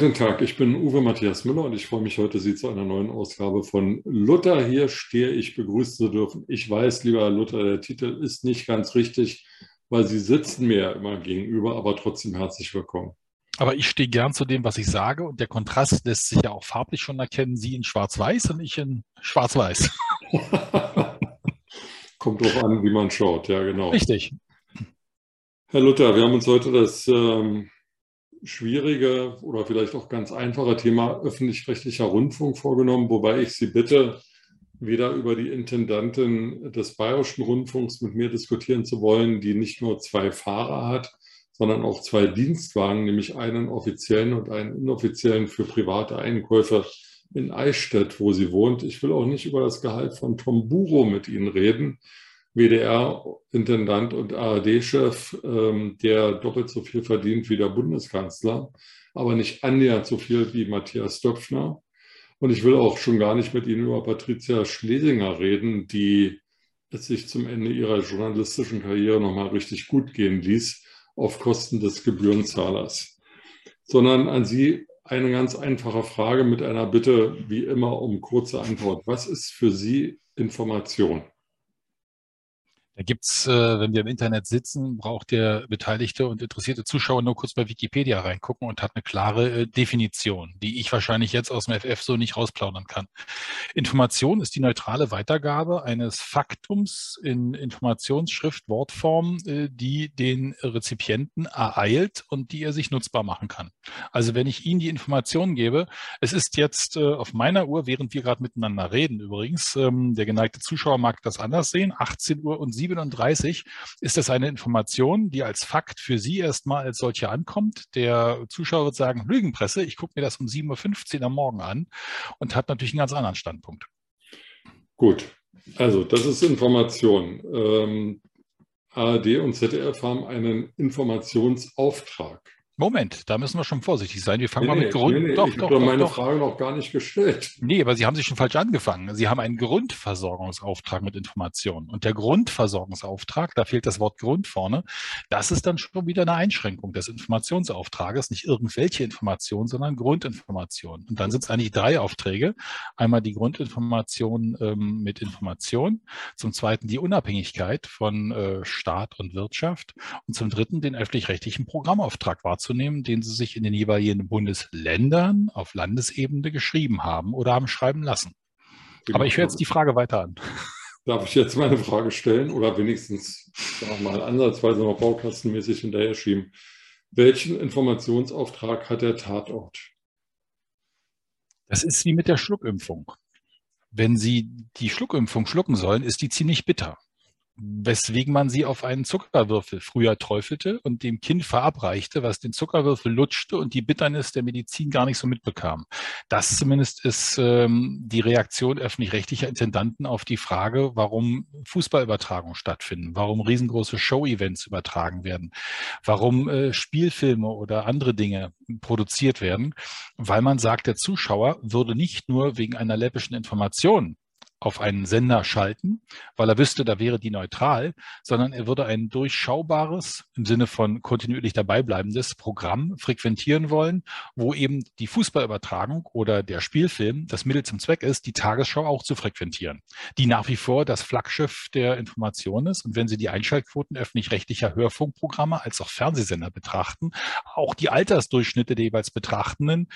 Guten Tag, ich bin Uwe Matthias Müller und ich freue mich heute, Sie zu einer neuen Ausgabe von Luther hier stehe ich begrüßen zu dürfen. Ich weiß, lieber Herr Luther, der Titel ist nicht ganz richtig, weil Sie sitzen mir ja immer gegenüber, aber trotzdem herzlich willkommen. Aber ich stehe gern zu dem, was ich sage und der Kontrast lässt sich ja auch farblich schon erkennen. Sie in Schwarz-Weiß und ich in Schwarz-Weiß. Kommt drauf an, wie man schaut, ja genau. Richtig. Herr Luther, wir haben uns heute das ähm, schwierige oder vielleicht auch ganz einfache Thema öffentlich-rechtlicher Rundfunk vorgenommen, wobei ich Sie bitte, wieder über die Intendantin des Bayerischen Rundfunks mit mir diskutieren zu wollen, die nicht nur zwei Fahrer hat, sondern auch zwei Dienstwagen, nämlich einen offiziellen und einen inoffiziellen für private Einkäufe in Eichstätt, wo sie wohnt. Ich will auch nicht über das Gehalt von Tom Buro mit Ihnen reden, WDR-Intendant und ARD-Chef, ähm, der doppelt so viel verdient wie der Bundeskanzler, aber nicht annähernd so viel wie Matthias Döpfner. Und ich will auch schon gar nicht mit Ihnen über Patricia Schlesinger reden, die es sich zum Ende ihrer journalistischen Karriere nochmal richtig gut gehen ließ, auf Kosten des Gebührenzahlers. Sondern an Sie eine ganz einfache Frage mit einer Bitte, wie immer, um kurze Antwort. Was ist für Sie Information? Da gibt's, äh, wenn wir im Internet sitzen, braucht der beteiligte und interessierte Zuschauer nur kurz bei Wikipedia reingucken und hat eine klare äh, Definition, die ich wahrscheinlich jetzt aus dem FF so nicht rausplaudern kann. Information ist die neutrale Weitergabe eines Faktums in Informationsschrift, Wortform, äh, die den Rezipienten ereilt und die er sich nutzbar machen kann. Also wenn ich Ihnen die Information gebe, es ist jetzt äh, auf meiner Uhr, während wir gerade miteinander reden übrigens, ähm, der geneigte Zuschauer mag das anders sehen, 18 Uhr und 7 37 ist das eine Information, die als Fakt für Sie erstmal als solche ankommt. Der Zuschauer wird sagen, Lügenpresse, ich gucke mir das um 7.15 Uhr am Morgen an und hat natürlich einen ganz anderen Standpunkt. Gut, also das ist Information. Ähm, ARD und ZDF haben einen Informationsauftrag. Moment, da müssen wir schon vorsichtig sein. Wir fangen nee, mal mit Grund. Nee, nee, doch, ich doch, habe meine doch. Frage noch gar nicht gestellt. Nee, aber Sie haben sich schon falsch angefangen. Sie haben einen Grundversorgungsauftrag mit Informationen. Und der Grundversorgungsauftrag, da fehlt das Wort Grund vorne, das ist dann schon wieder eine Einschränkung des Informationsauftrages. Nicht irgendwelche Informationen, sondern Grundinformationen. Und dann sind es eigentlich drei Aufträge. Einmal die Grundinformation ähm, mit Information, zum zweiten die Unabhängigkeit von äh, Staat und Wirtschaft und zum dritten den öffentlich-rechtlichen Programmauftrag wahrzunehmen wahrzunehmen, den sie sich in den jeweiligen Bundesländern auf Landesebene geschrieben haben oder haben schreiben lassen. Aber ich höre jetzt die Frage weiter an. Darf ich jetzt meine Frage stellen oder wenigstens mal ansatzweise noch baukastenmäßig hinterher schieben? Welchen Informationsauftrag hat der Tatort? Das ist wie mit der Schluckimpfung. Wenn Sie die Schluckimpfung schlucken sollen, ist die ziemlich bitter weswegen man sie auf einen Zuckerwürfel früher träufelte und dem Kind verabreichte, was den Zuckerwürfel lutschte und die Bitternis der Medizin gar nicht so mitbekam. Das zumindest ist ähm, die Reaktion öffentlich-rechtlicher Intendanten auf die Frage, warum Fußballübertragungen stattfinden, warum riesengroße Show-Events übertragen werden, warum äh, Spielfilme oder andere Dinge produziert werden, weil man sagt, der Zuschauer würde nicht nur wegen einer läppischen Information auf einen Sender schalten, weil er wüsste, da wäre die neutral, sondern er würde ein durchschaubares, im Sinne von kontinuierlich dabeibleibendes Programm frequentieren wollen, wo eben die Fußballübertragung oder der Spielfilm das Mittel zum Zweck ist, die Tagesschau auch zu frequentieren, die nach wie vor das Flaggschiff der Information ist. Und wenn Sie die Einschaltquoten öffentlich-rechtlicher Hörfunkprogramme als auch Fernsehsender betrachten, auch die Altersdurchschnitte der jeweils Betrachtenden,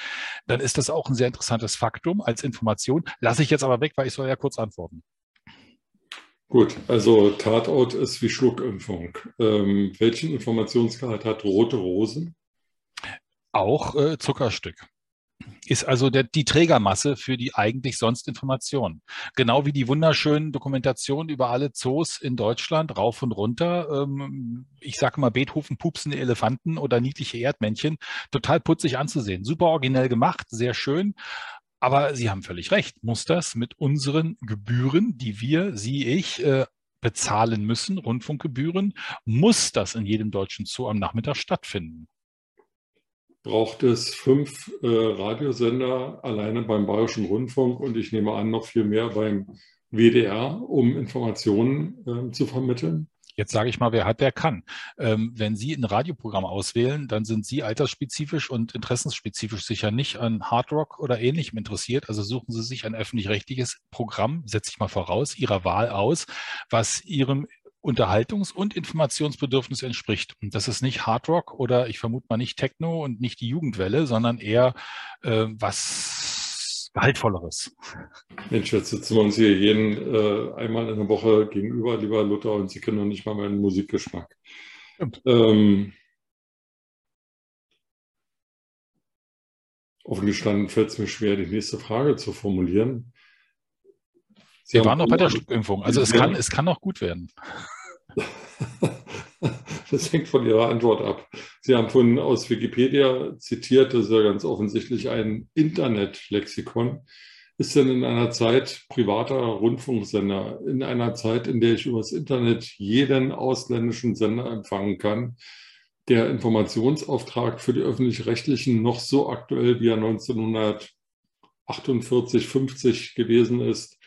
dann ist das auch ein sehr interessantes Faktum als Information. Lasse ich jetzt aber weg, weil ich soll ja kurz kurz antworten. Gut, also Tatort ist wie Schluckimpfung. Ähm, welchen Informationsgehalt hat Rote Rosen? Auch äh, Zuckerstück ist also der, die Trägermasse für die eigentlich sonst Informationen. Genau wie die wunderschönen Dokumentationen über alle Zoos in Deutschland, rauf und runter. Ähm, ich sage mal Beethoven pupsende Elefanten oder niedliche Erdmännchen. Total putzig anzusehen. Super originell gemacht, sehr schön. Aber Sie haben völlig recht. Muss das mit unseren Gebühren, die wir, Sie, ich, äh, bezahlen müssen, Rundfunkgebühren, muss das in jedem deutschen Zoo am Nachmittag stattfinden? Braucht es fünf äh, Radiosender alleine beim Bayerischen Rundfunk und ich nehme an noch viel mehr beim WDR, um Informationen äh, zu vermitteln? Jetzt sage ich mal, wer hat, der kann. Ähm, wenn Sie ein Radioprogramm auswählen, dann sind Sie altersspezifisch und interessensspezifisch sicher nicht an Hardrock oder ähnlichem interessiert. Also suchen Sie sich ein öffentlich-rechtliches Programm, setze ich mal voraus, Ihrer Wahl aus, was Ihrem Unterhaltungs- und Informationsbedürfnis entspricht. Und das ist nicht Hardrock oder ich vermute mal nicht Techno und nicht die Jugendwelle, sondern eher äh, was Gehaltvolleres. Mensch, jetzt sitzen wir uns hier jeden äh, einmal in der Woche gegenüber, lieber Luther, und Sie kennen noch nicht mal meinen Musikgeschmack. Ähm, offen gestanden fällt es mir schwer, die nächste Frage zu formulieren. Sie Wir waren noch bei der Schluckimpfung. Also es kann, es kann noch gut werden. Das hängt von Ihrer Antwort ab. Sie haben vorhin aus Wikipedia zitiert, das ist ja ganz offensichtlich ein Internetlexikon. Ist denn in einer Zeit privater Rundfunksender, in einer Zeit, in der ich übers Internet jeden ausländischen Sender empfangen kann, der Informationsauftrag für die öffentlich-rechtlichen noch so aktuell, wie er 1900 48, 50 gewesen ist.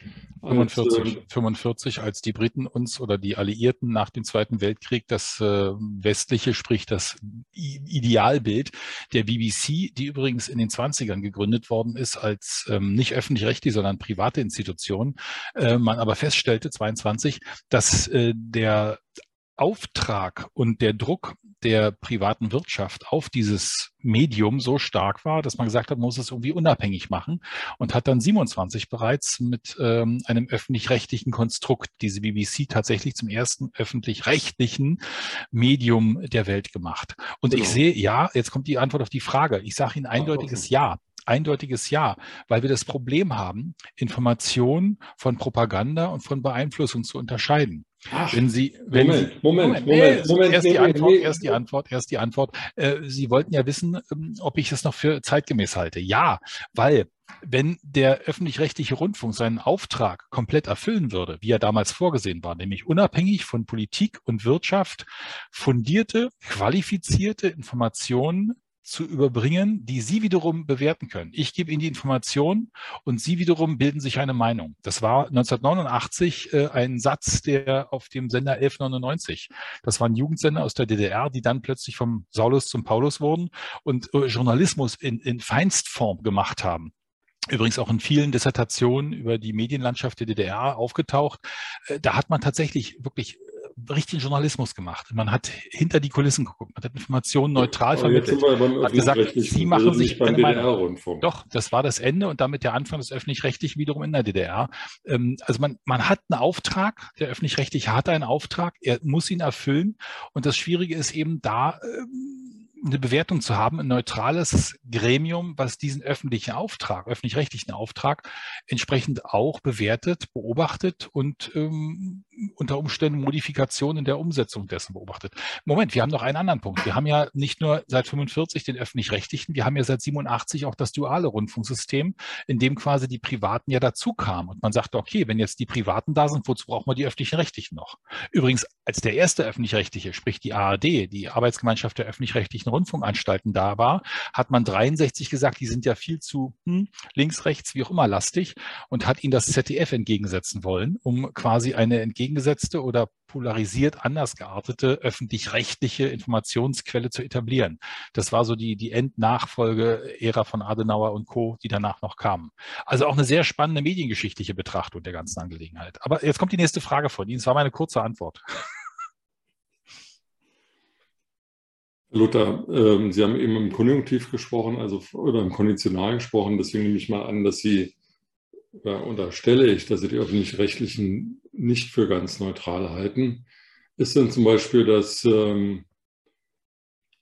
45, 45, als die Briten uns oder die Alliierten nach dem Zweiten Weltkrieg das äh, westliche, sprich das Idealbild der BBC, die übrigens in den 20ern gegründet worden ist als ähm, nicht öffentlich-rechtlich, sondern private Institution, äh, man aber feststellte, 22, dass äh, der Auftrag und der Druck der privaten Wirtschaft auf dieses Medium so stark war, dass man gesagt hat, man muss es irgendwie unabhängig machen und hat dann 27 bereits mit ähm, einem öffentlich-rechtlichen Konstrukt diese BBC tatsächlich zum ersten öffentlich-rechtlichen Medium der Welt gemacht. Und genau. ich sehe, ja, jetzt kommt die Antwort auf die Frage. Ich sage Ihnen eindeutiges Ja eindeutiges Ja, weil wir das Problem haben, Informationen von Propaganda und von Beeinflussung zu unterscheiden. Ach, wenn Sie, wenn Moment, Sie, Moment, Moment, Moment, Moment, erst die Antwort, erst die Antwort, erst die Antwort. Äh, Sie wollten ja wissen, ähm, ob ich es noch für zeitgemäß halte. Ja, weil wenn der öffentlich-rechtliche Rundfunk seinen Auftrag komplett erfüllen würde, wie er damals vorgesehen war, nämlich unabhängig von Politik und Wirtschaft fundierte, qualifizierte Informationen zu überbringen, die Sie wiederum bewerten können. Ich gebe Ihnen die Information und Sie wiederum bilden sich eine Meinung. Das war 1989 äh, ein Satz, der auf dem Sender 1199, das waren Jugendsender aus der DDR, die dann plötzlich vom Saulus zum Paulus wurden und äh, Journalismus in, in Feinstform gemacht haben übrigens auch in vielen Dissertationen über die Medienlandschaft der DDR aufgetaucht. Äh, da hat man tatsächlich wirklich richtigen Journalismus gemacht. Man hat hinter die Kulissen geguckt, man hat Informationen neutral vermittelt. Hat gesagt, Sie machen sich eine Meinung. Doch, das war das Ende und damit der Anfang des öffentlich-rechtlichen wiederum in der DDR. Ähm, also man, man hat einen Auftrag, der öffentlich-rechtliche hat einen Auftrag, er muss ihn erfüllen und das Schwierige ist eben da, ähm, eine Bewertung zu haben, ein neutrales Gremium, was diesen öffentlichen Auftrag, öffentlich-rechtlichen Auftrag entsprechend auch bewertet, beobachtet und ähm, unter Umständen Modifikationen der Umsetzung dessen beobachtet. Moment, wir haben noch einen anderen Punkt. Wir haben ja nicht nur seit 45 den öffentlich-rechtlichen, wir haben ja seit 87 auch das duale Rundfunksystem, in dem quasi die Privaten ja dazu kamen. Und man sagte, okay, wenn jetzt die Privaten da sind, wozu brauchen wir die öffentlich-rechtlichen noch? Übrigens, als der erste öffentlich-rechtliche, sprich die ARD, die Arbeitsgemeinschaft der öffentlich-rechtlichen Rundfunkanstalten da war, hat man 63 gesagt, die sind ja viel zu hm, links, rechts, wie auch immer lastig und hat ihnen das ZDF entgegensetzen wollen, um quasi eine entgegengesetzte oder polarisiert anders geartete öffentlich-rechtliche Informationsquelle zu etablieren. Das war so die, die Endnachfolge-Ära von Adenauer und Co., die danach noch kamen. Also auch eine sehr spannende mediengeschichtliche Betrachtung der ganzen Angelegenheit. Aber jetzt kommt die nächste Frage von Ihnen. Das war meine kurze Antwort. Luther, äh, Sie haben eben im Konjunktiv gesprochen, also oder im Konditional gesprochen. Deswegen nehme ich mal an, dass Sie, oder unterstelle ich, dass Sie die öffentlich-rechtlichen nicht für ganz neutral halten. Ist denn zum Beispiel das ähm,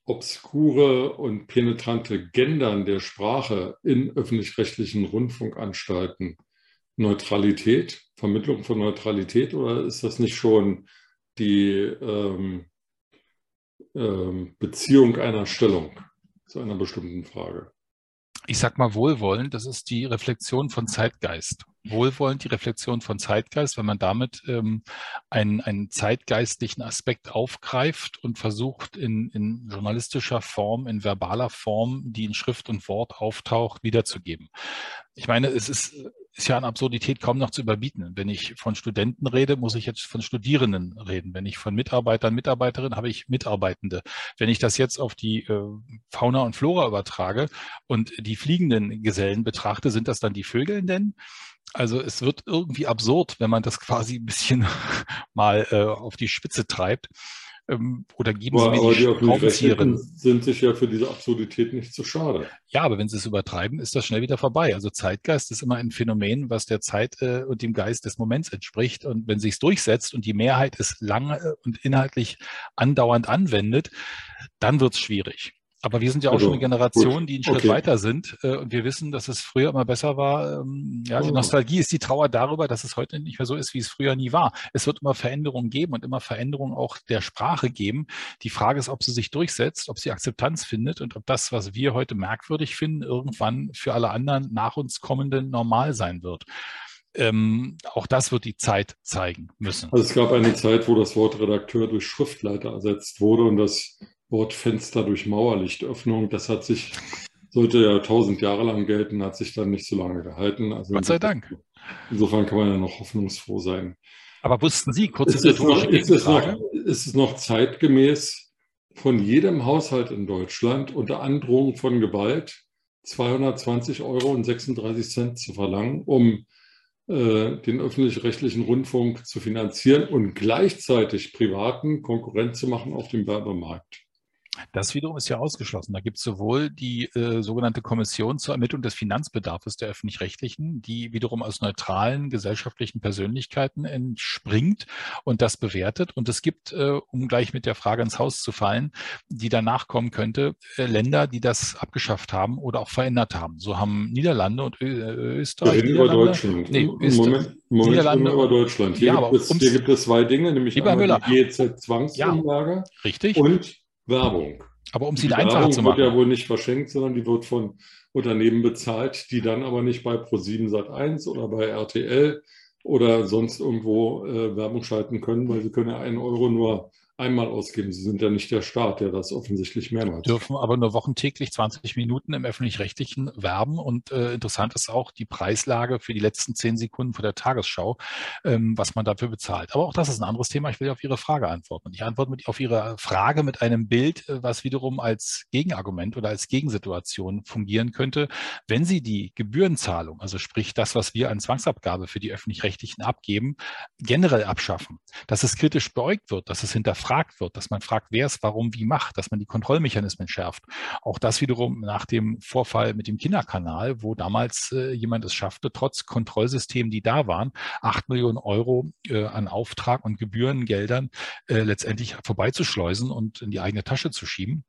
obskure und penetrante Gendern der Sprache in öffentlich-rechtlichen Rundfunkanstalten Neutralität, Vermittlung von Neutralität oder ist das nicht schon die ähm, Beziehung einer Stellung zu einer bestimmten Frage? Ich sag mal wohlwollend, das ist die Reflexion von Zeitgeist. Wohlwollend die Reflexion von Zeitgeist, wenn man damit ähm, einen, einen zeitgeistlichen Aspekt aufgreift und versucht, in, in journalistischer Form, in verbaler Form, die in Schrift und Wort auftaucht, wiederzugeben. Ich meine, es ist ist ja an Absurdität kaum noch zu überbieten. Wenn ich von Studenten rede, muss ich jetzt von Studierenden reden. Wenn ich von Mitarbeitern, Mitarbeiterinnen, habe ich Mitarbeitende. Wenn ich das jetzt auf die äh, Fauna und Flora übertrage und die fliegenden Gesellen betrachte, sind das dann die Vögel denn? Also es wird irgendwie absurd, wenn man das quasi ein bisschen mal äh, auf die Spitze treibt. Ähm, oder geben aber, Sie mir die, die Raumzieren. sind sich ja für diese Absurdität nicht so schade. Ja, aber wenn Sie es übertreiben, ist das schnell wieder vorbei. Also Zeitgeist ist immer ein Phänomen, was der Zeit äh, und dem Geist des Moments entspricht. Und wenn sich es durchsetzt und die Mehrheit es lange und inhaltlich andauernd anwendet, dann wird es schwierig. Aber wir sind ja auch also, schon eine Generation, gut. die einen Schritt okay. weiter sind. Äh, und wir wissen, dass es früher immer besser war. Ähm, ja, die oh. Nostalgie ist die Trauer darüber, dass es heute nicht mehr so ist, wie es früher nie war. Es wird immer Veränderungen geben und immer Veränderungen auch der Sprache geben. Die Frage ist, ob sie sich durchsetzt, ob sie Akzeptanz findet und ob das, was wir heute merkwürdig finden, irgendwann für alle anderen nach uns kommenden normal sein wird. Ähm, auch das wird die Zeit zeigen müssen. Also es gab eine Zeit, wo das Wort Redakteur durch Schriftleiter ersetzt wurde und das Wort Fenster durch Mauerlichtöffnung, das hat sich, sollte ja tausend Jahre lang gelten, hat sich dann nicht so lange gehalten. Also Gott sei Dank. Insofern kann man ja noch hoffnungsfroh sein. Aber wussten Sie, kurze ist es, noch, ist, es noch, ist es noch zeitgemäß, von jedem Haushalt in Deutschland unter Androhung von Gewalt 220 Euro und 36 Cent zu verlangen, um äh, den öffentlich-rechtlichen Rundfunk zu finanzieren und gleichzeitig privaten Konkurrent zu machen auf dem Werbemarkt. Das wiederum ist ja ausgeschlossen. Da gibt es sowohl die äh, sogenannte Kommission zur Ermittlung des Finanzbedarfs der öffentlich-rechtlichen, die wiederum aus neutralen gesellschaftlichen Persönlichkeiten entspringt und das bewertet. Und es gibt, äh, um gleich mit der Frage ins Haus zu fallen, die danach kommen könnte, äh, Länder, die das abgeschafft haben oder auch verändert haben. So haben Niederlande und Ö äh, Österreich. Ja, über Deutschland. Nee, Österreich, Moment, Moment Niederlande über Deutschland. Hier, ja, gibt es, hier gibt es zwei Dinge, nämlich einmal die GEZ-Zwangsumlage ja, richtig. und Werbung. Aber um sie einfacher zu machen. Die wird ja wohl nicht verschenkt, sondern die wird von Unternehmen bezahlt, die dann aber nicht bei Pro7 Sat1 oder bei RTL oder sonst irgendwo äh, Werbung schalten können, weil sie können ja einen Euro nur einmal ausgeben. Sie sind ja nicht der Staat, der das offensichtlich mehrmals. Dürfen aber nur wochentäglich 20 Minuten im öffentlich-rechtlichen werben. Und äh, interessant ist auch die Preislage für die letzten zehn Sekunden vor der Tagesschau, ähm, was man dafür bezahlt. Aber auch das ist ein anderes Thema. Ich will auf Ihre Frage antworten. Ich antworte mit, auf Ihre Frage mit einem Bild, äh, was wiederum als Gegenargument oder als Gegensituation fungieren könnte, wenn Sie die Gebührenzahlung, also sprich das, was wir an Zwangsabgabe für die öffentlich-rechtlichen abgeben, generell abschaffen, dass es kritisch beäugt wird, dass es hinterfragt hinterfragt wird, dass man fragt, wer es warum wie macht, dass man die Kontrollmechanismen schärft. Auch das wiederum nach dem Vorfall mit dem Kinderkanal, wo damals äh, jemand es schaffte, trotz Kontrollsystemen, die da waren, acht Millionen Euro äh, an Auftrag und Gebührengeldern äh, letztendlich vorbeizuschleusen und in die eigene Tasche zu schieben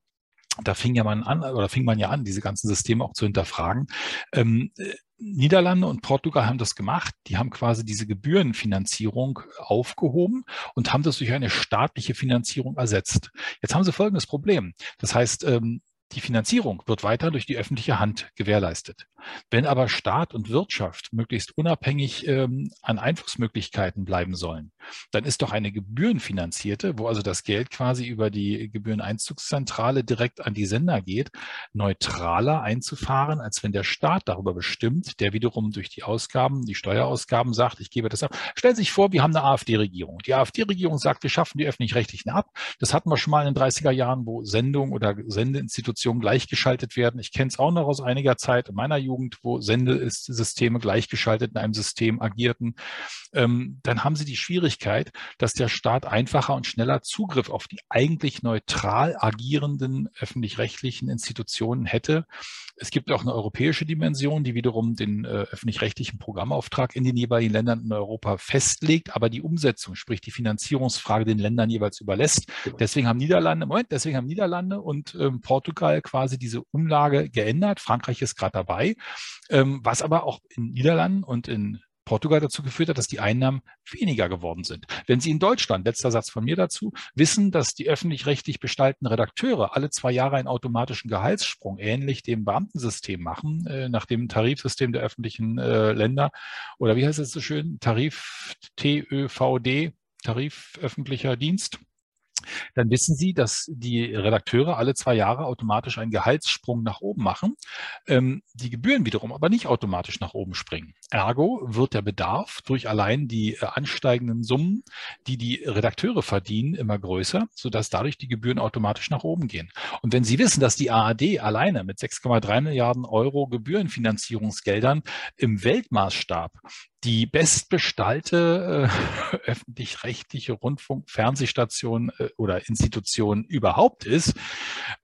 da fing ja man an, oder fing man ja an, diese ganzen Systeme auch zu hinterfragen. Ähm, Niederlande und Portugal haben das gemacht. Die haben quasi diese Gebührenfinanzierung aufgehoben und haben das durch eine staatliche Finanzierung ersetzt. Jetzt haben sie folgendes Problem. Das heißt, ähm, die Finanzierung wird weiter durch die öffentliche Hand gewährleistet. Wenn aber Staat und Wirtschaft möglichst unabhängig ähm, an Einflussmöglichkeiten bleiben sollen, dann ist doch eine gebührenfinanzierte, wo also das Geld quasi über die Gebühreneinzugszentrale direkt an die Sender geht, neutraler einzufahren, als wenn der Staat darüber bestimmt, der wiederum durch die Ausgaben, die Steuerausgaben sagt, ich gebe das ab. Stellen Sie sich vor, wir haben eine AfD-Regierung. Die AfD-Regierung sagt, wir schaffen die öffentlich-rechtlichen ab. Das hatten wir schon mal in den 30er Jahren, wo Sendungen oder Sendeinstitutionen gleichgeschaltet werden. Ich kenne es auch noch aus einiger Zeit in meiner Jugend Jugend, wo Sendesysteme gleichgeschaltet in einem System agierten, ähm, dann haben sie die Schwierigkeit, dass der Staat einfacher und schneller Zugriff auf die eigentlich neutral agierenden öffentlich-rechtlichen Institutionen hätte. Es gibt auch eine europäische Dimension, die wiederum den äh, öffentlich-rechtlichen Programmauftrag in den jeweiligen Ländern in Europa festlegt, aber die Umsetzung, sprich die Finanzierungsfrage den Ländern jeweils überlässt. Deswegen haben Niederlande, Moment, deswegen haben Niederlande und ähm, Portugal quasi diese Umlage geändert. Frankreich ist gerade dabei ähm, was aber auch in Niederlanden und in Portugal dazu geführt hat, dass die Einnahmen weniger geworden sind. Wenn Sie in Deutschland, letzter Satz von mir dazu, wissen, dass die öffentlich-rechtlich bestallten Redakteure alle zwei Jahre einen automatischen Gehaltssprung ähnlich dem Beamtensystem machen, äh, nach dem Tarifsystem der öffentlichen äh, Länder, oder wie heißt es so schön, Tarif TÖVD, Tarif öffentlicher Dienst, dann wissen Sie, dass die Redakteure alle zwei Jahre automatisch einen Gehaltssprung nach oben machen, ähm, die Gebühren wiederum aber nicht automatisch nach oben springen. Ergo wird der Bedarf durch allein die äh, ansteigenden Summen, die die Redakteure verdienen, immer größer, sodass dadurch die Gebühren automatisch nach oben gehen. Und wenn Sie wissen, dass die ARD alleine mit 6,3 Milliarden Euro Gebührenfinanzierungsgeldern im Weltmaßstab die bestbestallte äh, öffentlich-rechtliche Rundfunk-Fernsehstation äh, oder Institution überhaupt ist,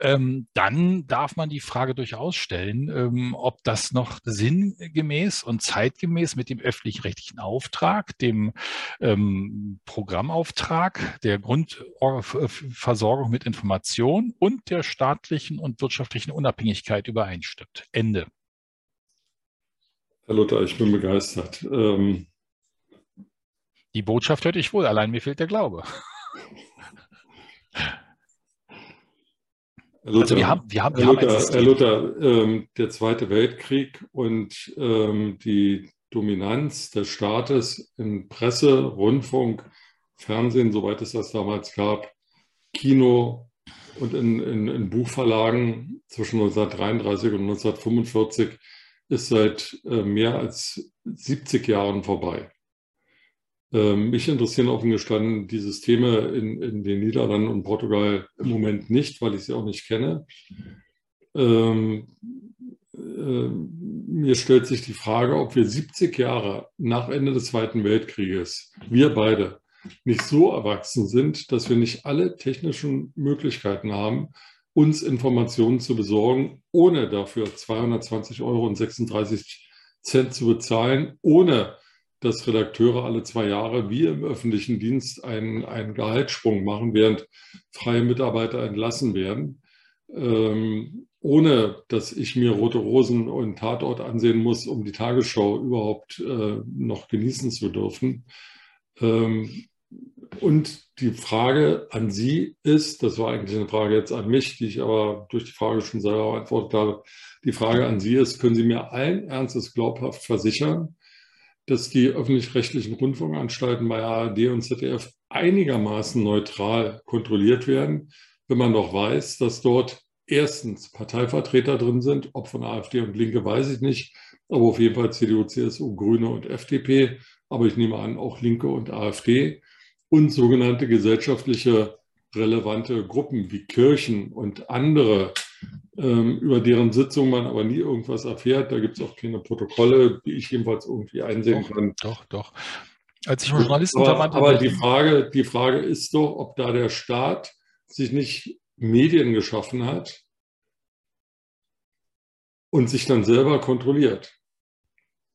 ähm, dann darf man die Frage durchaus stellen, ähm, ob das noch sinngemäß und zeitgemäß mit dem öffentlich-rechtlichen Auftrag, dem ähm, Programmauftrag, der Grundversorgung mit Information und der staatlichen und wirtschaftlichen Unabhängigkeit übereinstimmt. Ende. Herr Luther, ich bin begeistert. Ähm, die Botschaft hörte ich wohl, allein mir fehlt der Glaube. Herr Luther, also wir haben, wir haben, wir Herr Luther, Herr Luther ähm, der Zweite Weltkrieg und ähm, die Dominanz des Staates in Presse, Rundfunk, Fernsehen, soweit es das damals gab, Kino und in, in, in Buchverlagen zwischen 1933 und 1945 ist seit äh, mehr als 70 Jahren vorbei. Ähm, mich interessieren offen gestanden die Systeme in, in den Niederlanden und Portugal im Moment nicht, weil ich sie auch nicht kenne. Ähm, äh, mir stellt sich die Frage, ob wir 70 Jahre nach Ende des Zweiten Weltkrieges, wir beide, nicht so erwachsen sind, dass wir nicht alle technischen Möglichkeiten haben, uns Informationen zu besorgen, ohne dafür 220 Euro und 36 Cent zu bezahlen, ohne dass Redakteure alle zwei Jahre wie im öffentlichen Dienst einen, einen Gehaltssprung machen, während freie Mitarbeiter entlassen werden, ähm, ohne dass ich mir Rote Rosen und Tatort ansehen muss, um die Tagesschau überhaupt äh, noch genießen zu dürfen. Ähm, und die Frage an Sie ist, das war eigentlich eine Frage jetzt an mich, die ich aber durch die Frage schon selber beantwortet habe. Die Frage an Sie ist, können Sie mir allen Ernstes glaubhaft versichern, dass die öffentlich-rechtlichen Rundfunkanstalten bei ARD und ZDF einigermaßen neutral kontrolliert werden, wenn man doch weiß, dass dort erstens Parteivertreter drin sind, ob von AfD und Linke weiß ich nicht, aber auf jeden Fall CDU, CSU, Grüne und FDP, aber ich nehme an auch Linke und AfD und sogenannte gesellschaftliche relevante Gruppen wie Kirchen und andere, ähm, über deren Sitzung man aber nie irgendwas erfährt. Da gibt es auch keine Protokolle, die ich jedenfalls irgendwie einsehen doch, kann. Doch, doch. Als ich Journalisten aber, aber die Frage, die Frage ist doch, ob da der Staat sich nicht Medien geschaffen hat und sich dann selber kontrolliert.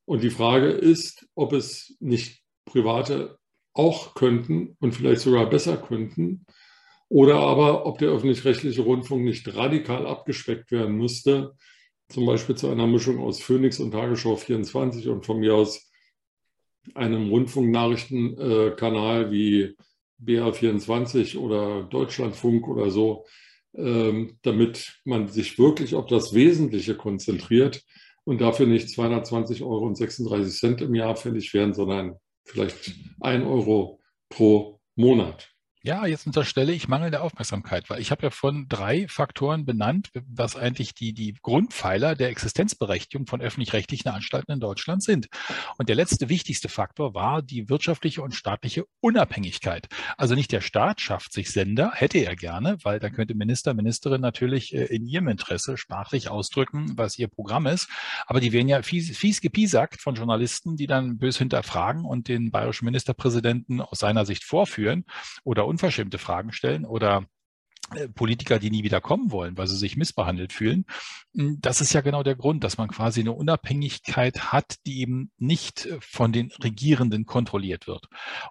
Und die Frage ist, ob es nicht private auch könnten und vielleicht sogar besser könnten. Oder aber, ob der öffentlich-rechtliche Rundfunk nicht radikal abgespeckt werden müsste, zum Beispiel zu einer Mischung aus Phoenix und Tagesschau 24 und von mir aus einem Rundfunknachrichtenkanal wie BR24 oder Deutschlandfunk oder so, ähm, damit man sich wirklich auf das Wesentliche konzentriert und dafür nicht 220 Euro und 36 Cent im Jahr fällig werden, sondern vielleicht ein Euro pro Monat. Ja, jetzt unterstelle ich mangelnde Aufmerksamkeit, weil ich habe ja von drei Faktoren benannt, was eigentlich die, die Grundpfeiler der Existenzberechtigung von öffentlich-rechtlichen Anstalten in Deutschland sind. Und der letzte wichtigste Faktor war die wirtschaftliche und staatliche Unabhängigkeit. Also nicht der Staat schafft sich Sender, hätte er gerne, weil dann könnte Minister, Ministerin natürlich äh, in ihrem Interesse sprachlich ausdrücken, was ihr Programm ist. Aber die werden ja fies, fies gepiesackt von Journalisten, die dann bös hinterfragen und den bayerischen Ministerpräsidenten aus seiner Sicht vorführen oder unverschämte Fragen stellen oder äh, Politiker, die nie wieder kommen wollen, weil sie sich missbehandelt fühlen. Hm, das ist ja genau der Grund, dass man quasi eine Unabhängigkeit hat, die eben nicht äh, von den Regierenden kontrolliert wird.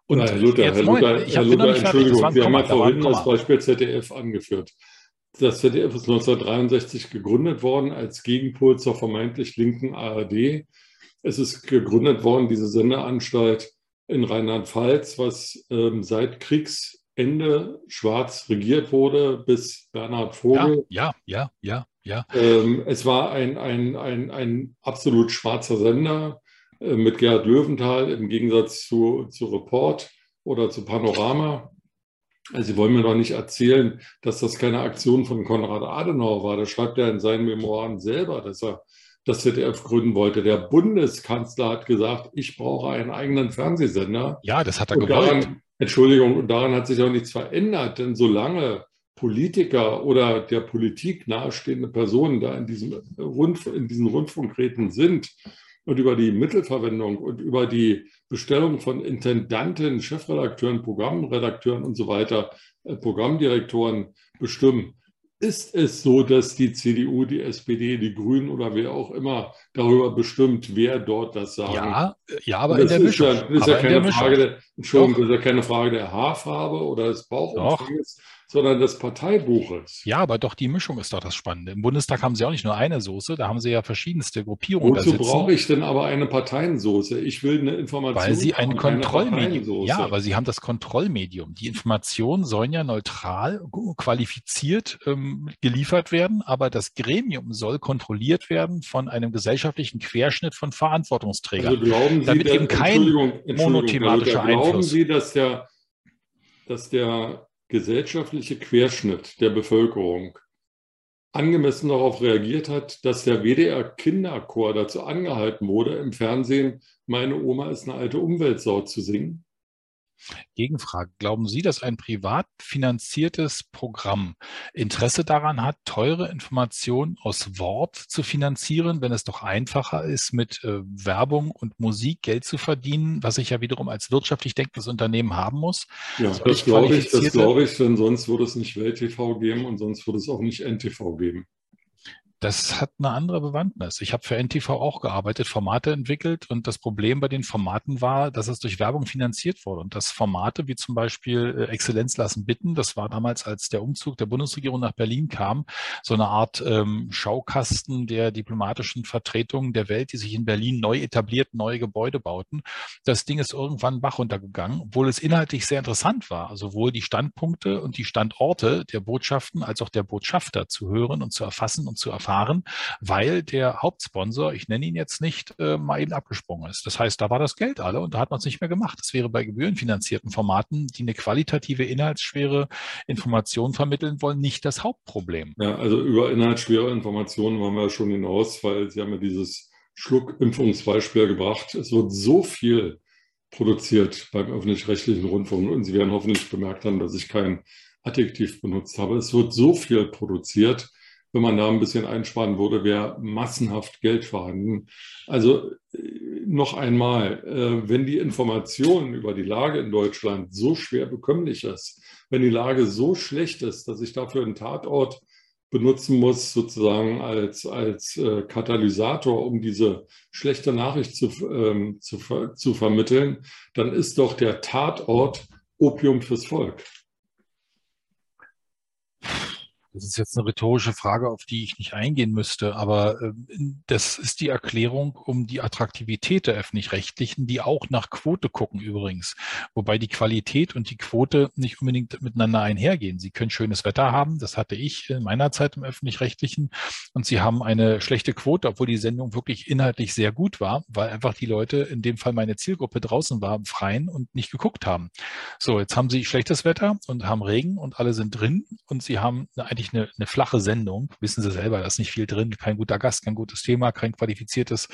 Und Herr Luther, jetzt, Herr Luther, ich Herr Luther Entschuldigung, Sie haben ja vorhin das Beispiel ZDF angeführt. Das ZDF ist 1963 gegründet worden als Gegenpol zur vermeintlich linken ARD. Es ist gegründet worden, diese Sendeanstalt in Rheinland-Pfalz, was ähm, seit Kriegs Ende schwarz regiert wurde, bis Bernhard Vogel. Ja, ja, ja, ja. Ähm, es war ein, ein, ein, ein absolut schwarzer Sender äh, mit Gerhard Löwenthal im Gegensatz zu, zu Report oder zu Panorama. Also Sie wollen mir doch nicht erzählen, dass das keine Aktion von Konrad Adenauer war. Das schreibt er in seinen Memoiren selber, dass er das ZDF gründen wollte. Der Bundeskanzler hat gesagt, ich brauche einen eigenen Fernsehsender. Ja, das hat er gewollt. Daran, Entschuldigung, und daran hat sich auch nichts verändert, denn solange Politiker oder der Politik nahestehende Personen da in, diesem Rundf in diesen Rundfunkräten sind und über die Mittelverwendung und über die Bestellung von Intendanten, Chefredakteuren, Programmredakteuren und so weiter, äh, Programmdirektoren bestimmen, ist es so, dass die CDU, die SPD, die Grünen oder wer auch immer darüber bestimmt, wer dort das sagt. Ja, ja aber in der Mischung. Ja, das ist ja keine Frage der, Entschuldigung, das ist ja keine Frage der Haarfarbe oder des Bauchumfangs, sondern des Parteibuches. Ja, aber doch die Mischung ist doch das Spannende. Im Bundestag haben sie auch nicht nur eine Soße, da haben sie ja verschiedenste Gruppierungen. Wozu brauche ich denn aber eine Parteiensoße? Ich will eine Information. Weil sie ein Kontrollmedium. Ja, aber sie haben das Kontrollmedium. Die Informationen sollen ja neutral, qualifiziert ähm, geliefert werden, aber das Gremium soll kontrolliert werden von einem gesellschaftlichen Querschnitt von Verantwortungsträgern. Also glauben Sie, damit dass, eben kein Entschuldigung, Entschuldigung, monothematischer Luther, Glauben Einfluss. Sie, dass der, dass der gesellschaftliche Querschnitt der Bevölkerung angemessen darauf reagiert hat, dass der WDR Kinderchor dazu angehalten wurde, im Fernsehen Meine Oma ist eine alte Umweltsau zu singen? Gegenfrage. Glauben Sie, dass ein privat finanziertes Programm Interesse daran hat, teure Informationen aus Wort zu finanzieren, wenn es doch einfacher ist, mit äh, Werbung und Musik Geld zu verdienen, was ich ja wiederum als wirtschaftlich denkendes Unternehmen haben muss? Ja, Soll das glaube ich, das glaube ich, denn sonst würde es nicht Welt-TV geben und sonst würde es auch nicht NTV geben. Das hat eine andere Bewandtnis. Ich habe für NTV auch gearbeitet, Formate entwickelt und das Problem bei den Formaten war, dass es durch Werbung finanziert wurde und dass Formate wie zum Beispiel äh, Exzellenz lassen bitten, das war damals, als der Umzug der Bundesregierung nach Berlin kam, so eine Art ähm, Schaukasten der diplomatischen Vertretungen der Welt, die sich in Berlin neu etabliert, neue Gebäude bauten. Das Ding ist irgendwann Bach runtergegangen, obwohl es inhaltlich sehr interessant war, sowohl die Standpunkte und die Standorte der Botschaften als auch der Botschafter zu hören und zu erfassen und zu erfahren, weil der Hauptsponsor, ich nenne ihn jetzt nicht, äh, mal eben abgesprungen ist. Das heißt, da war das Geld alle und da hat man es nicht mehr gemacht. Das wäre bei gebührenfinanzierten Formaten, die eine qualitative, inhaltsschwere Information vermitteln wollen, nicht das Hauptproblem. Ja, also über inhaltsschwere Informationen waren wir ja schon hinaus, weil Sie haben ja dieses Schluckimpfungsbeispiel gebracht. Es wird so viel produziert beim öffentlich-rechtlichen Rundfunk und Sie werden hoffentlich bemerkt haben, dass ich kein Adjektiv benutzt habe. Es wird so viel produziert. Wenn man da ein bisschen einsparen würde, wäre massenhaft Geld vorhanden. Also äh, noch einmal, äh, wenn die Information über die Lage in Deutschland so schwer bekömmlich ist, wenn die Lage so schlecht ist, dass ich dafür einen Tatort benutzen muss, sozusagen als, als äh, Katalysator, um diese schlechte Nachricht zu, ähm, zu, zu vermitteln, dann ist doch der Tatort Opium fürs Volk. Das ist jetzt eine rhetorische Frage, auf die ich nicht eingehen müsste, aber äh, das ist die Erklärung um die Attraktivität der öffentlich-rechtlichen, die auch nach Quote gucken übrigens. Wobei die Qualität und die Quote nicht unbedingt miteinander einhergehen. Sie können schönes Wetter haben, das hatte ich in meiner Zeit im öffentlich-rechtlichen, und sie haben eine schlechte Quote, obwohl die Sendung wirklich inhaltlich sehr gut war, weil einfach die Leute, in dem Fall meine Zielgruppe draußen war, im Freien und nicht geguckt haben. So, jetzt haben sie schlechtes Wetter und haben Regen und alle sind drin und sie haben eigentlich eine, eine flache Sendung. Wissen Sie selber, da ist nicht viel drin, kein guter Gast, kein gutes Thema, kein qualifiziertes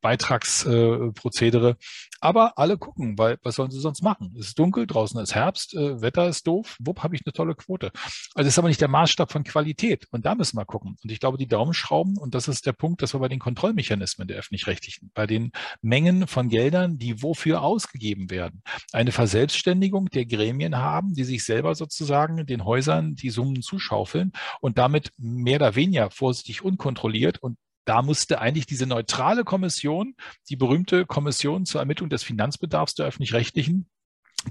Beitragsprozedere. Aber alle gucken, weil was sollen sie sonst machen? Es ist dunkel, draußen ist Herbst, äh, Wetter ist doof, wupp, habe ich eine tolle Quote. Also ist aber nicht der Maßstab von Qualität. Und da müssen wir gucken. Und ich glaube, die Daumenschrauben, und das ist der Punkt, dass wir bei den Kontrollmechanismen der öffentlich-rechtlichen, bei den Mengen von Geldern, die wofür ausgegeben werden, eine Verselbstständigung der Gremien haben, die sich selber sozusagen den Häusern die Summen zuschaufeln und damit mehr oder weniger vorsichtig unkontrolliert und da musste eigentlich diese neutrale Kommission, die berühmte Kommission zur Ermittlung des Finanzbedarfs der öffentlich-rechtlichen,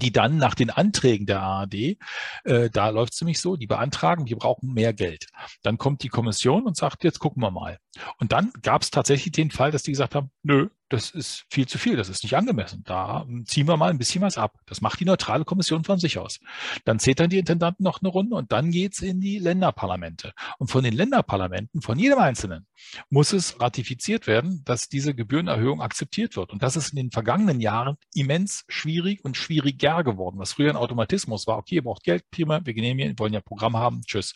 die dann nach den Anträgen der ARD, äh, da läuft es nämlich so, die beantragen, wir brauchen mehr Geld. Dann kommt die Kommission und sagt, jetzt gucken wir mal. Und dann gab es tatsächlich den Fall, dass die gesagt haben, nö, das ist viel zu viel, das ist nicht angemessen. Da ziehen wir mal ein bisschen was ab. Das macht die neutrale Kommission von sich aus. Dann dann die Intendanten noch eine Runde und dann geht's in die Länderparlamente. Und von den Länderparlamenten, von jedem Einzelnen, muss es ratifiziert werden, dass diese Gebührenerhöhung akzeptiert wird. Und das ist in den vergangenen Jahren immens schwierig und schwieriger geworden. Was früher ein Automatismus war, okay, ihr braucht Geld, prima, wir genehmigen, wollen ja Programm haben, tschüss,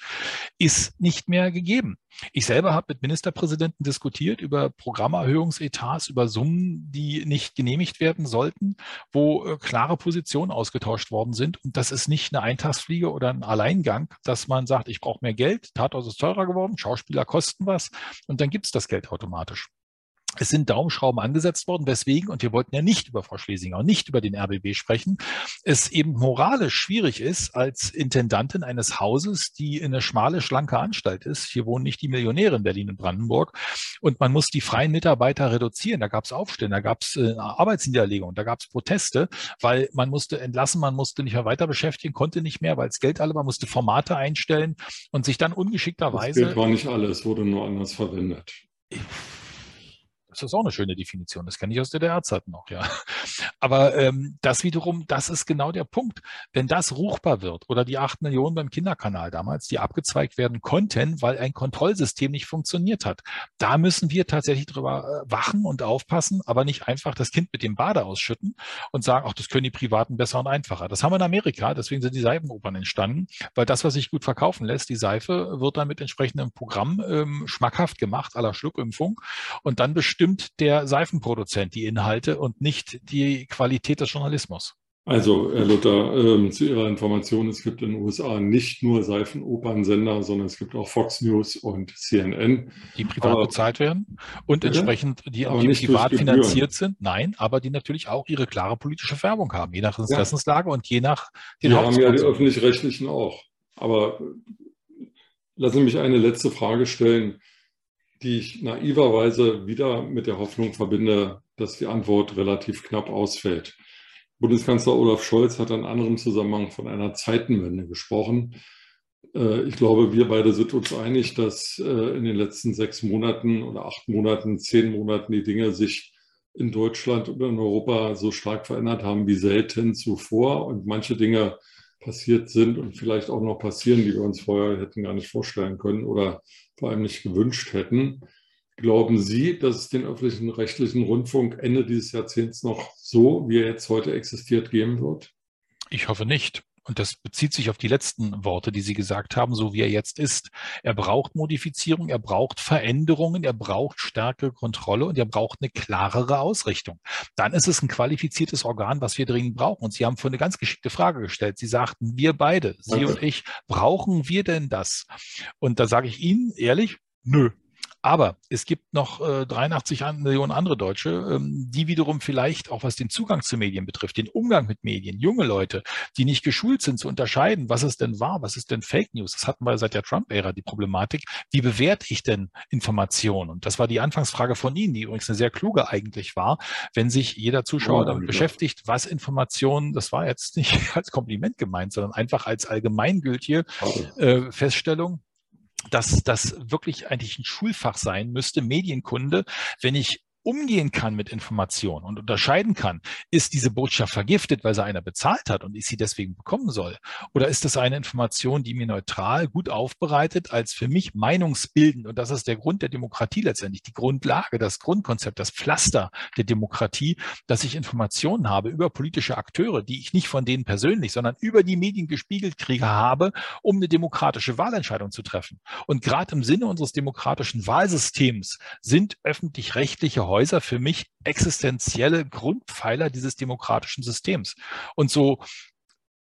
ist nicht mehr gegeben. Ich selber habe mit Ministerpräsidenten diskutiert über Programmerhöhungsetats, über Summen, die nicht genehmigt werden sollten, wo äh, klare Positionen ausgetauscht worden sind. Und das ist nicht eine Eintagsfliege oder ein Alleingang, dass man sagt, ich brauche mehr Geld, Tatort ist teurer geworden, Schauspieler kosten was und dann gibt es das Geld automatisch. Es sind Daumenschrauben angesetzt worden, weswegen, und wir wollten ja nicht über Frau Schlesinger und nicht über den RBB sprechen, es eben moralisch schwierig ist, als Intendantin eines Hauses, die eine schmale, schlanke Anstalt ist, hier wohnen nicht die Millionäre in Berlin und Brandenburg, und man muss die freien Mitarbeiter reduzieren. Da gab es Aufstände, da gab es äh, Arbeitsniederlegungen, da gab es Proteste, weil man musste entlassen, man musste nicht mehr weiter beschäftigen, konnte nicht mehr, weil es Geld alle war, musste Formate einstellen und sich dann ungeschickterweise... Das Geld war nicht alles, wurde nur anders verwendet. Das ist auch eine schöne Definition. Das kenne ich aus DDR-Zeiten noch, ja. Aber ähm, das wiederum, das ist genau der Punkt. Wenn das ruchbar wird oder die acht Millionen beim Kinderkanal damals, die abgezweigt werden konnten, weil ein Kontrollsystem nicht funktioniert hat, da müssen wir tatsächlich drüber äh, wachen und aufpassen, aber nicht einfach das Kind mit dem Bade ausschütten und sagen, ach, das können die Privaten besser und einfacher. Das haben wir in Amerika, deswegen sind die Seifenopern entstanden, weil das, was sich gut verkaufen lässt, die Seife, wird dann mit entsprechendem Programm ähm, schmackhaft gemacht, aller Schluckimpfung und dann bestimmt bestimmt der Seifenproduzent die Inhalte und nicht die Qualität des Journalismus. Also, Herr Luther, äh, zu Ihrer Information, es gibt in den USA nicht nur Seifenopernsender, sondern es gibt auch Fox News und CNN. Die privat aber, bezahlt werden und bitte? entsprechend die, die privat finanziert sind. Nein, aber die natürlich auch ihre klare politische Färbung haben, je nach Interessenslage ja. und je nach den Die haben ja die Öffentlich-Rechtlichen auch. Aber lassen Sie mich eine letzte Frage stellen die ich naiverweise wieder mit der Hoffnung verbinde, dass die Antwort relativ knapp ausfällt. Bundeskanzler Olaf Scholz hat in anderem Zusammenhang von einer Zeitenwende gesprochen. Äh, ich glaube, wir beide sind uns einig, dass äh, in den letzten sechs Monaten oder acht Monaten, zehn Monaten die Dinge sich in Deutschland und in Europa so stark verändert haben wie selten zuvor und manche Dinge passiert sind und vielleicht auch noch passieren, die wir uns vorher hätten gar nicht vorstellen können oder vor allem nicht gewünscht hätten. Glauben Sie, dass es den öffentlichen rechtlichen Rundfunk Ende dieses Jahrzehnts noch so, wie er jetzt heute existiert, geben wird? Ich hoffe nicht und das bezieht sich auf die letzten Worte, die Sie gesagt haben, so wie er jetzt ist. Er braucht Modifizierung, er braucht Veränderungen, er braucht stärkere Kontrolle und er braucht eine klarere Ausrichtung. Dann ist es ein qualifiziertes Organ, was wir dringend brauchen. Und Sie haben vorhin eine ganz geschickte Frage gestellt. Sie sagten, wir beide, Sie und ich, brauchen wir denn das? Und da sage ich Ihnen ehrlich, nö, aber es gibt noch äh, 83 Millionen andere Deutsche, ähm, die wiederum vielleicht auch was den Zugang zu Medien betrifft, den Umgang mit Medien, junge Leute, die nicht geschult sind zu unterscheiden, was ist denn wahr, was ist denn Fake News. Das hatten wir seit der Trump-Ära die Problematik. Wie bewerte ich denn Informationen? Und das war die Anfangsfrage von Ihnen, die übrigens eine sehr kluge eigentlich war, wenn sich jeder Zuschauer oh, damit ja. beschäftigt, was Informationen, das war jetzt nicht als Kompliment gemeint, sondern einfach als allgemeingültige äh, Feststellung, dass das wirklich eigentlich ein Schulfach sein müsste, Medienkunde, wenn ich umgehen kann mit Informationen und unterscheiden kann, ist diese Botschaft vergiftet, weil sie einer bezahlt hat und ich sie deswegen bekommen soll? Oder ist das eine Information, die mir neutral, gut aufbereitet, als für mich meinungsbildend, und das ist der Grund der Demokratie letztendlich, die Grundlage, das Grundkonzept, das Pflaster der Demokratie, dass ich Informationen habe über politische Akteure, die ich nicht von denen persönlich, sondern über die Medien gespiegelt kriege, habe, um eine demokratische Wahlentscheidung zu treffen. Und gerade im Sinne unseres demokratischen Wahlsystems sind öffentlich-rechtliche Häuser für mich existenzielle Grundpfeiler dieses demokratischen Systems. Und so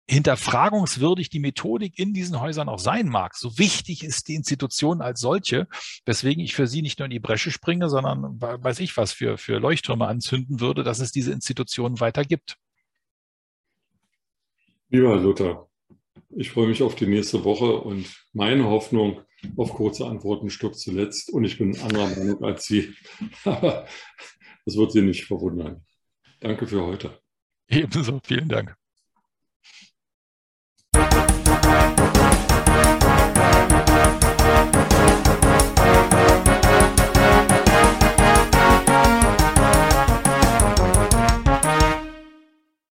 hinterfragungswürdig die Methodik in diesen Häusern auch sein mag, so wichtig ist die Institution als solche, weswegen ich für sie nicht nur in die Bresche springe, sondern weiß ich was für, für Leuchttürme anzünden würde, dass es diese Institutionen weiter gibt. Lieber Luther, ich freue mich auf die nächste Woche und meine Hoffnung, auf kurze Antworten stirbt zuletzt und ich bin anderer Meinung als Sie. Aber das wird Sie nicht verwundern. Danke für heute. Ebenso, vielen Dank.